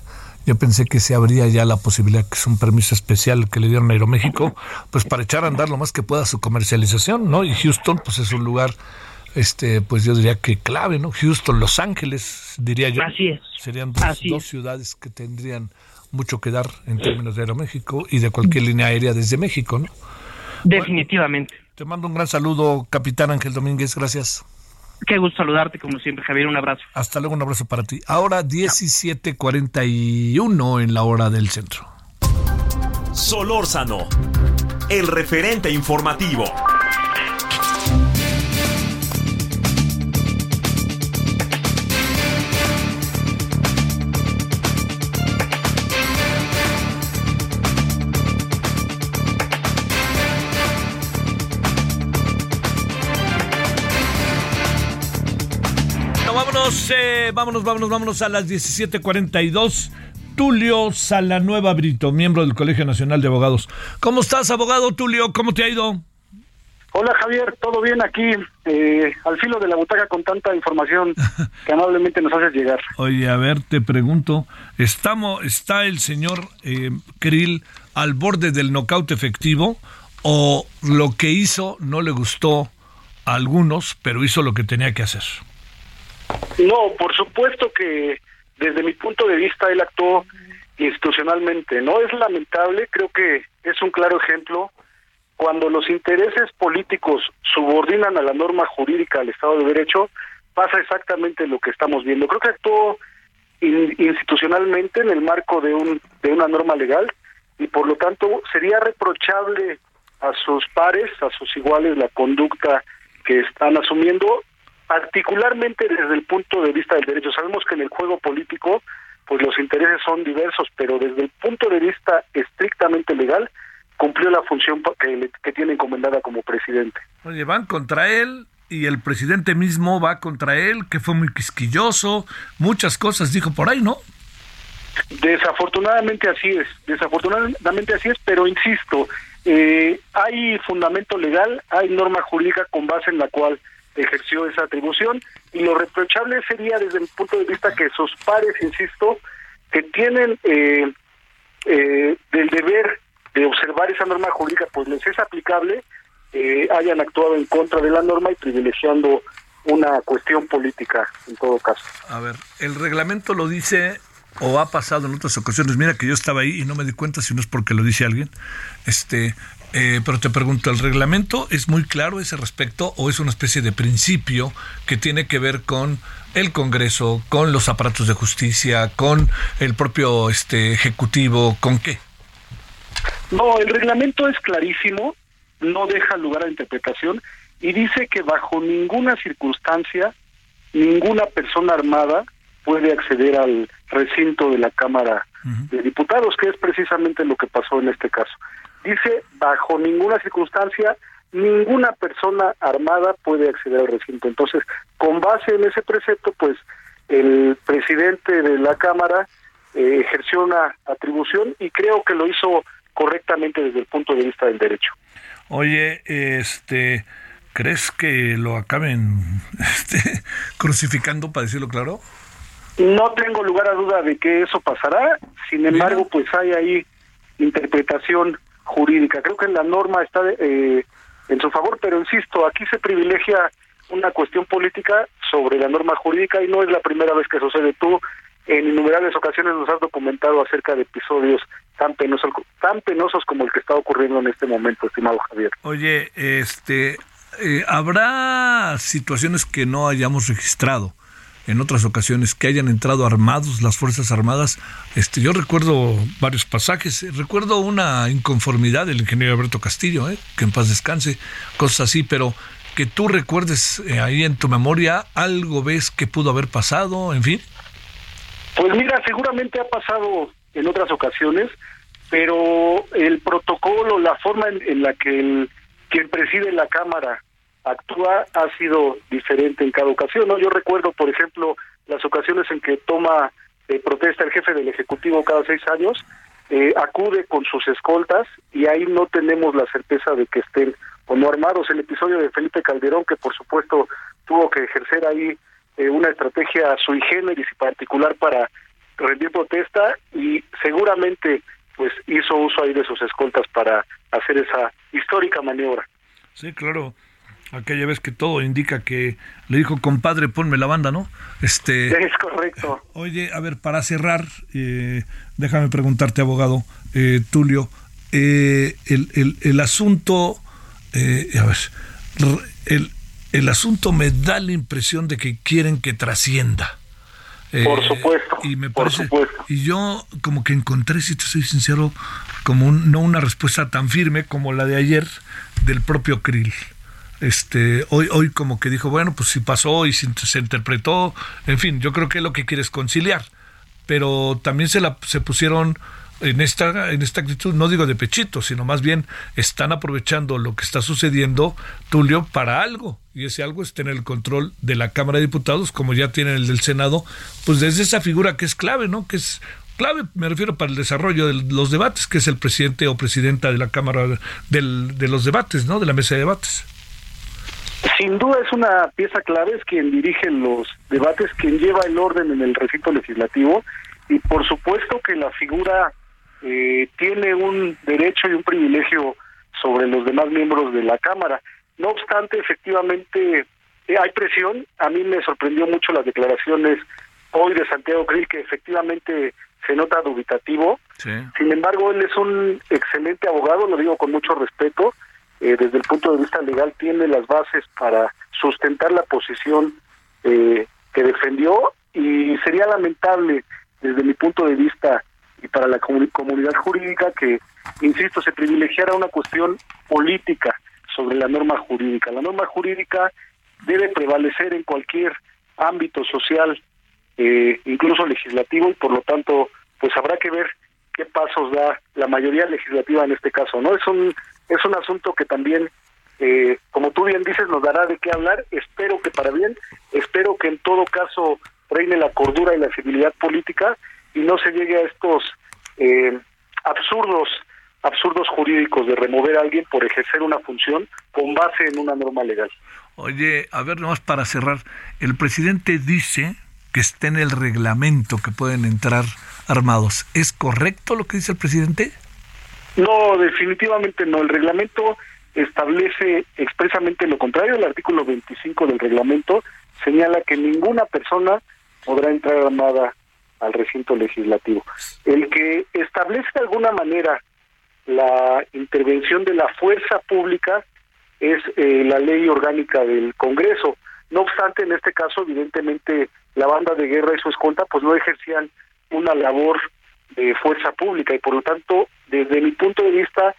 [SPEAKER 1] Yo pensé que se abría ya la posibilidad, que es un permiso especial que le dieron a Aeroméxico, pues para echar a andar lo más que pueda su comercialización, ¿no? Y Houston, pues es un lugar, este, pues yo diría que clave, ¿no? Houston, Los Ángeles, diría yo.
[SPEAKER 7] Así es.
[SPEAKER 1] Serían dos ciudades que tendrían mucho que dar en términos de Aeroméxico y de cualquier línea aérea desde México, ¿no?
[SPEAKER 7] Definitivamente.
[SPEAKER 1] te mando un gran saludo, capitán Ángel Domínguez, gracias.
[SPEAKER 7] Qué gusto saludarte como siempre, Javier, un abrazo.
[SPEAKER 1] Hasta luego, un abrazo para ti. Ahora 17:41 en la hora del centro.
[SPEAKER 2] Solórzano, el referente informativo.
[SPEAKER 1] Eh, vámonos, vámonos, vámonos a las 17:42. Tulio Salanueva Brito, miembro del Colegio Nacional de Abogados. ¿Cómo estás, abogado Tulio? ¿Cómo te ha ido?
[SPEAKER 8] Hola Javier, ¿todo bien aquí? Eh, al filo de la butaca con tanta información que amablemente nos haces llegar.
[SPEAKER 1] Oye, a ver, te pregunto, ¿estamos, ¿está el señor eh, Krill al borde del nocaut efectivo o lo que hizo no le gustó a algunos, pero hizo lo que tenía que hacer?
[SPEAKER 8] No, por supuesto que desde mi punto de vista él actuó institucionalmente. No es lamentable, creo que es un claro ejemplo cuando los intereses políticos subordinan a la norma jurídica al Estado de Derecho, pasa exactamente lo que estamos viendo. Creo que actuó institucionalmente en el marco de un de una norma legal y por lo tanto sería reprochable a sus pares, a sus iguales la conducta que están asumiendo particularmente desde el punto de vista del derecho. Sabemos que en el juego político, pues los intereses son diversos, pero desde el punto de vista estrictamente legal, cumplió la función que, que tiene encomendada como presidente.
[SPEAKER 1] Oye, van contra él y el presidente mismo va contra él, que fue muy quisquilloso, muchas cosas dijo por ahí, ¿no?
[SPEAKER 8] Desafortunadamente así es, desafortunadamente así es, pero insisto, eh, hay fundamento legal, hay norma jurídica con base en la cual ejerció esa atribución y lo reprochable sería desde el punto de vista que sus pares, insisto, que tienen eh, eh, del deber de observar esa norma jurídica, pues les es aplicable, eh, hayan actuado en contra de la norma y privilegiando una cuestión política en todo caso.
[SPEAKER 1] A ver, el reglamento lo dice o ha pasado en otras ocasiones. Mira que yo estaba ahí y no me di cuenta si no es porque lo dice alguien. Este, Eh, pero te pregunto, ¿el reglamento es muy claro ese respecto o es una especie de principio que tiene que ver con el Congreso, con los aparatos de justicia, con el propio este, Ejecutivo, con qué?
[SPEAKER 8] No, el reglamento es clarísimo, no deja lugar a interpretación y dice que bajo ninguna circunstancia ninguna persona armada puede acceder al recinto de la Cámara de Diputados, que es precisamente lo que pasó en este caso. Dice, bajo ninguna circunstancia, ninguna persona armada puede acceder al recinto. Entonces, con base en ese precepto, pues el presidente de la Cámara eh, ejerció una atribución y creo que lo hizo correctamente desde el punto de vista del derecho.
[SPEAKER 1] Oye, este, ¿crees que lo acaben este, crucificando, para decirlo claro?
[SPEAKER 8] No tengo lugar a duda de que eso pasará, sin embargo, pues hay ahí interpretación jurídica. Creo que la norma está eh, en su favor, pero insisto, aquí se privilegia una cuestión política sobre la norma jurídica y no es la primera vez que sucede. Tú en innumerables ocasiones nos has documentado acerca de episodios tan penosos, tan penosos como el que está ocurriendo en este momento, estimado Javier.
[SPEAKER 1] Oye, este, eh, ¿habrá situaciones que no hayamos registrado? En otras ocasiones que hayan entrado armados las Fuerzas Armadas. Este, yo recuerdo varios pasajes, recuerdo una inconformidad del ingeniero Alberto Castillo, ¿eh? que en paz descanse, cosas así, pero que tú recuerdes eh, ahí en tu memoria, algo ves que pudo haber pasado, en fin.
[SPEAKER 8] Pues mira, seguramente ha pasado en otras ocasiones, pero el protocolo, la forma en, la que el, quien preside la Cámara actúa ha sido diferente en cada ocasión. ¿no? Yo recuerdo, por ejemplo, las ocasiones en que toma eh, protesta el jefe del Ejecutivo cada seis años, eh, acude con sus escoltas y ahí no tenemos la certeza de que estén o no armados. El episodio de Felipe Calderón, que por supuesto tuvo que ejercer ahí eh, una estrategia sui generis y particular para rendir protesta y seguramente pues hizo uso ahí de sus escoltas para hacer esa histórica maniobra.
[SPEAKER 1] Sí, claro aquella vez que todo indica que le dijo compadre ponme la banda no
[SPEAKER 8] este es correcto.
[SPEAKER 1] oye a ver para cerrar eh, déjame preguntarte abogado eh, Tulio eh, el, el, el, asunto a ver el, el asunto me da la impresión de que quieren que trascienda.
[SPEAKER 8] Por supuesto
[SPEAKER 1] y me
[SPEAKER 8] por supuesto.
[SPEAKER 1] y yo como que encontré si te soy sincero como no una respuesta tan firme como la de ayer del propio Krill este hoy hoy como que dijo bueno pues si pasó y se, interpretó en fin yo creo que lo que quiere es conciliar pero también se la se pusieron en esta en esta actitud no digo de pechito sino más bien están aprovechando lo que está sucediendo Tulio para algo y ese algo es tener el control de la Cámara de Diputados como ya tienen el del Senado pues desde esa figura que es clave no que es clave, me refiero para el desarrollo de los debates, que es el presidente o presidenta de la Cámara de los debates, ¿no? De la mesa de debates.
[SPEAKER 8] Sin duda es una pieza clave, es quien dirige los debates, quien lleva el orden en el recinto legislativo y por supuesto que la figura eh, tiene un derecho y un privilegio sobre los demás miembros de la Cámara. No obstante, efectivamente eh, hay presión. A mí me sorprendió mucho las declaraciones hoy de Santiago Krill, que efectivamente se nota dubitativo. Sin embargo, él es un excelente abogado, lo digo con mucho respeto eh, desde el punto de vista legal tiene las bases para sustentar la posición eh, que defendió y sería lamentable desde mi punto de vista y para la comunidad jurídica que, insisto, se privilegiara una cuestión política sobre la norma jurídica. La norma jurídica debe prevalecer en cualquier ámbito social, eh, incluso legislativo, y por lo tanto, pues habrá que ver qué pasos da la mayoría legislativa en este caso. No es un es un asunto que también, eh, como tú bien dices, nos dará de qué hablar. Espero que para bien, espero que en todo caso reine la cordura y la civilidad política y no se llegue a estos eh, absurdos absurdos jurídicos de remover a alguien por ejercer una función con base en una norma legal.
[SPEAKER 1] Oye, a ver, nomás para cerrar, el presidente dice que está en el reglamento que pueden entrar armados. ¿Es correcto lo que dice el presidente?
[SPEAKER 8] No, definitivamente no. El reglamento establece expresamente lo contrario. El artículo 25 del reglamento señala que ninguna persona podrá entrar armada al recinto legislativo. El que establece de alguna manera la intervención de la fuerza pública es eh, la ley orgánica del Congreso. No obstante, en este caso, evidentemente, la banda de guerra y su escolta pues no ejercían una labor de fuerza pública y por lo tanto, desde mi punto de vista,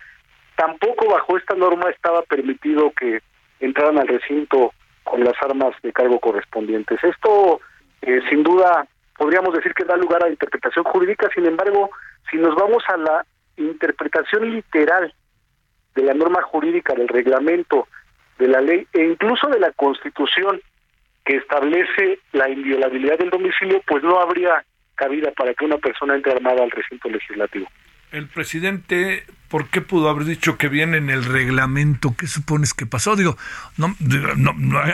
[SPEAKER 8] tampoco bajo esta norma estaba permitido que entraran al recinto con las armas de cargo correspondientes. Esto, eh, sin duda, podríamos decir que da lugar a interpretación jurídica, sin embargo, si nos vamos a la interpretación literal de la norma jurídica, del reglamento, de la ley e incluso de la Constitución que establece la inviolabilidad del domicilio, pues no habría cabida para que una persona entre armada al recinto legislativo.
[SPEAKER 1] El presidente, ¿por qué pudo haber dicho que viene en el reglamento? ¿Qué supones que pasó? Digo, no,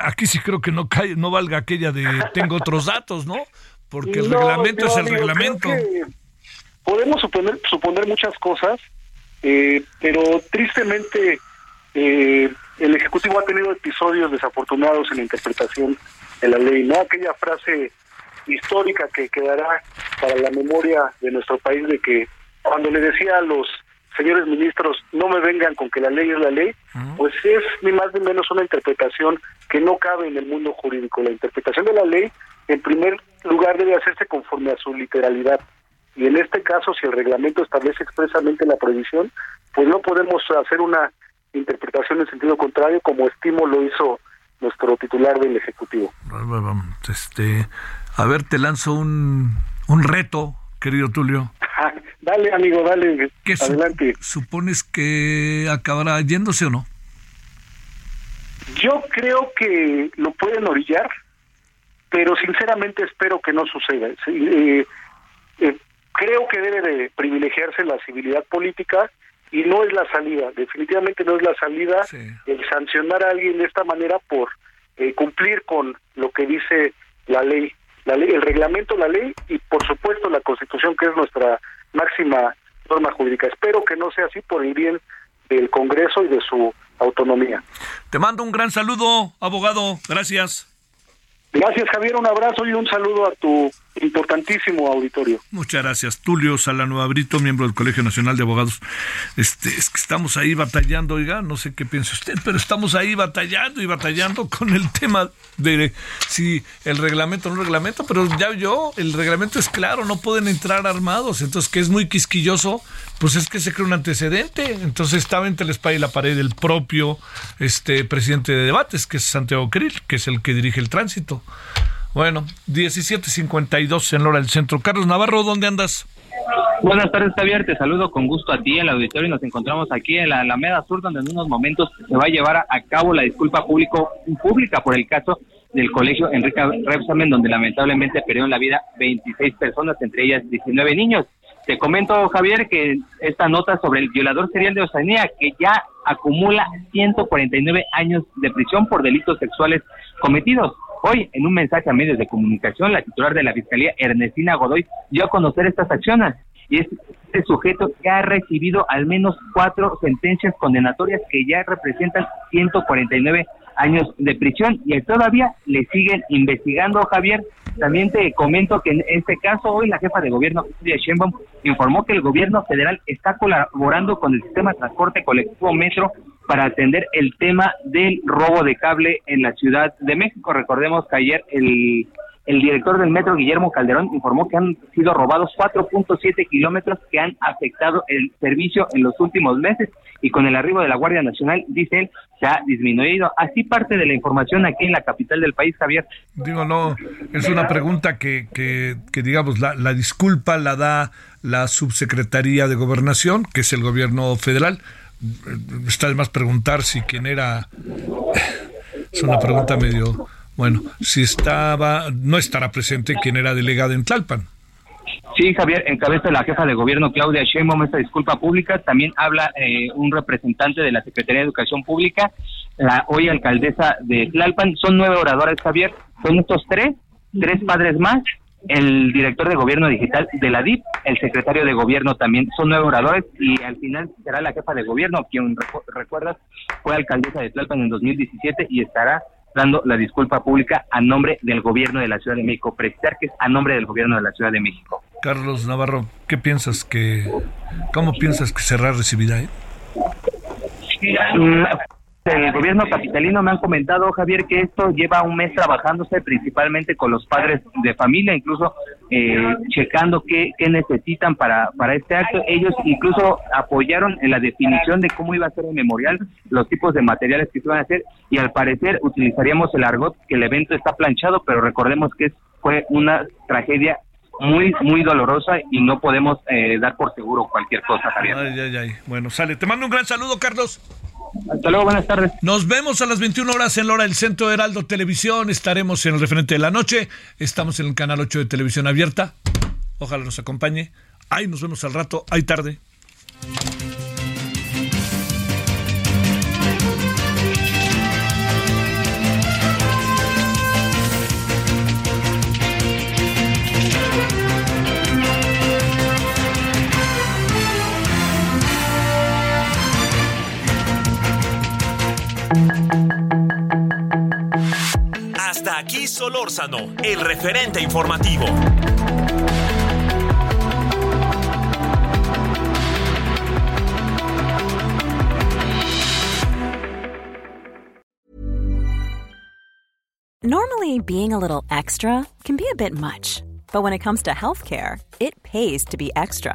[SPEAKER 1] aquí sí creo que no cae, no valga aquella de tengo otros datos, ¿no? Porque el reglamento es el reglamento.
[SPEAKER 8] Podemos suponer, suponer muchas cosas, eh, pero tristemente eh, el Ejecutivo ha tenido episodios desafortunados en la interpretación de la ley, ¿no? Aquella frase histórica que quedará para la memoria de nuestro país de que cuando le decía a los señores ministros no me vengan con que la ley es la ley, pues es ni más ni menos una interpretación que no cabe en el mundo jurídico. La interpretación de la ley, en primer lugar, debe hacerse conforme a su literalidad. Y en este caso, si el reglamento establece expresamente la prohibición, pues no podemos hacer una interpretación en sentido contrario, como estimo lo hizo nuestro titular del Ejecutivo.
[SPEAKER 1] Este, a ver, te lanzo un, un reto, querido Tulio.
[SPEAKER 8] dale, amigo, dale. ¿Qué adelante.
[SPEAKER 1] ¿Supones que acabará yéndose o no?
[SPEAKER 8] Yo creo que lo pueden orillar, pero sinceramente espero que no suceda. Eh, eh, creo que debe de privilegiarse la civilidad política y no es la salida, definitivamente no es la salida el sancionar a alguien de esta manera por eh, cumplir con lo que dice la ley, la ley, el reglamento, la ley y por supuesto la Constitución que es nuestra máxima norma jurídica. Espero que no sea así por el bien del Congreso y de su autonomía.
[SPEAKER 1] Te mando un gran saludo, abogado. Gracias.
[SPEAKER 8] Gracias, Javier. Un abrazo y un saludo a tu importantísimo auditorio.
[SPEAKER 1] Muchas gracias. Tulio Salanueva Brito, miembro del Colegio Nacional de Abogados. Este, es que estamos ahí batallando, oiga, no sé qué piensa usted, pero estamos ahí batallando y batallando con el tema de si el reglamento o no reglamento, pero ya yo, el reglamento es claro, no pueden entrar armados, entonces que es muy quisquilloso, pues es que se crea un antecedente. Entonces estaba entre la espalda y la pared del propio este presidente de debates, que es Santiago Krill, que es el que dirige el tránsito. Bueno, 17.52 en Lora del Centro. Carlos Navarro, ¿dónde andas?
[SPEAKER 9] Buenas tardes, Javier. Te saludo con gusto a ti, el auditorio, nos encontramos aquí en la Alameda Sur, donde en unos momentos se va a llevar a cabo la disculpa público, pública por el caso del colegio Enrique Repsamen, donde lamentablemente perdieron la vida 26 personas, entre ellas 19 niños. Te comento, Javier, que esta nota sobre el violador serial de Oceanía, que ya acumula 149 años de prisión por delitos sexuales cometidos. Hoy, en un mensaje a medios de comunicación, la titular de la Fiscalía, Ernestina Godoy, dio a conocer estas acciones. Y este sujeto ya ha recibido al menos cuatro sentencias condenatorias que ya representan 149 años de prisión y todavía le siguen investigando, Javier. También te comento que en este caso hoy la jefa de gobierno, Claudia Sheinbaum, informó que el gobierno federal está colaborando con el sistema de transporte colectivo Metro para atender el tema del robo de cable en la Ciudad de México. Recordemos que ayer el el director del metro, Guillermo Calderón, informó que han sido robados 4.7 kilómetros que han afectado el servicio en los últimos meses y con el arribo de la Guardia Nacional, dice él, se ha disminuido. Así parte de la información aquí en la capital del país, Javier.
[SPEAKER 1] Digo, no, es una pregunta que, que, que digamos, la, la disculpa la da la subsecretaría de Gobernación, que es el gobierno federal. Está de más preguntar si quién era. Es una pregunta medio bueno, si estaba, no estará presente quien era delegado en Tlalpan.
[SPEAKER 9] Sí, Javier, en cabeza de la jefa de gobierno Claudia Sheinbaum esta disculpa pública. También habla eh, un representante de la Secretaría de Educación Pública, la hoy alcaldesa de Tlalpan. Son nueve oradores, Javier. Son estos tres, tres padres más, el director de gobierno digital de la DIP, el secretario de gobierno también. Son nueve oradores y al final será la jefa de gobierno, quien recuerdas fue alcaldesa de Tlalpan en 2017 y estará dando la disculpa pública a nombre del gobierno de la Ciudad de México. Precisar que es a nombre del gobierno de la Ciudad de México.
[SPEAKER 1] Carlos Navarro, ¿qué piensas que, cómo piensas que será recibida? Eh?
[SPEAKER 9] Mm, el gobierno capitalino me han comentado, Javier, que esto lleva un mes trabajándose principalmente con los padres de familia, incluso eh, checando qué, qué necesitan para, para este acto. Ellos incluso apoyaron en la definición de cómo iba a ser el memorial, los tipos de materiales que se iban a hacer, y al parecer utilizaríamos el argot, que el evento está planchado, pero recordemos que fue una tragedia muy, muy dolorosa y no podemos eh, dar por seguro cualquier cosa, Javier.
[SPEAKER 1] Ay, ay, ay. Bueno, sale. Te mando un gran saludo, Carlos.
[SPEAKER 9] Hasta luego, buenas tardes.
[SPEAKER 1] Nos vemos a las 21 horas en la hora del Centro Heraldo Televisión. Estaremos en el referente de la noche. Estamos en el canal 8 de Televisión Abierta. Ojalá nos acompañe. Ahí nos vemos al rato. Ahí tarde.
[SPEAKER 2] Aquí Solórzano, el referente informativo.
[SPEAKER 10] Normally, being a little extra can be a bit much, but when it comes to healthcare, it pays to be extra.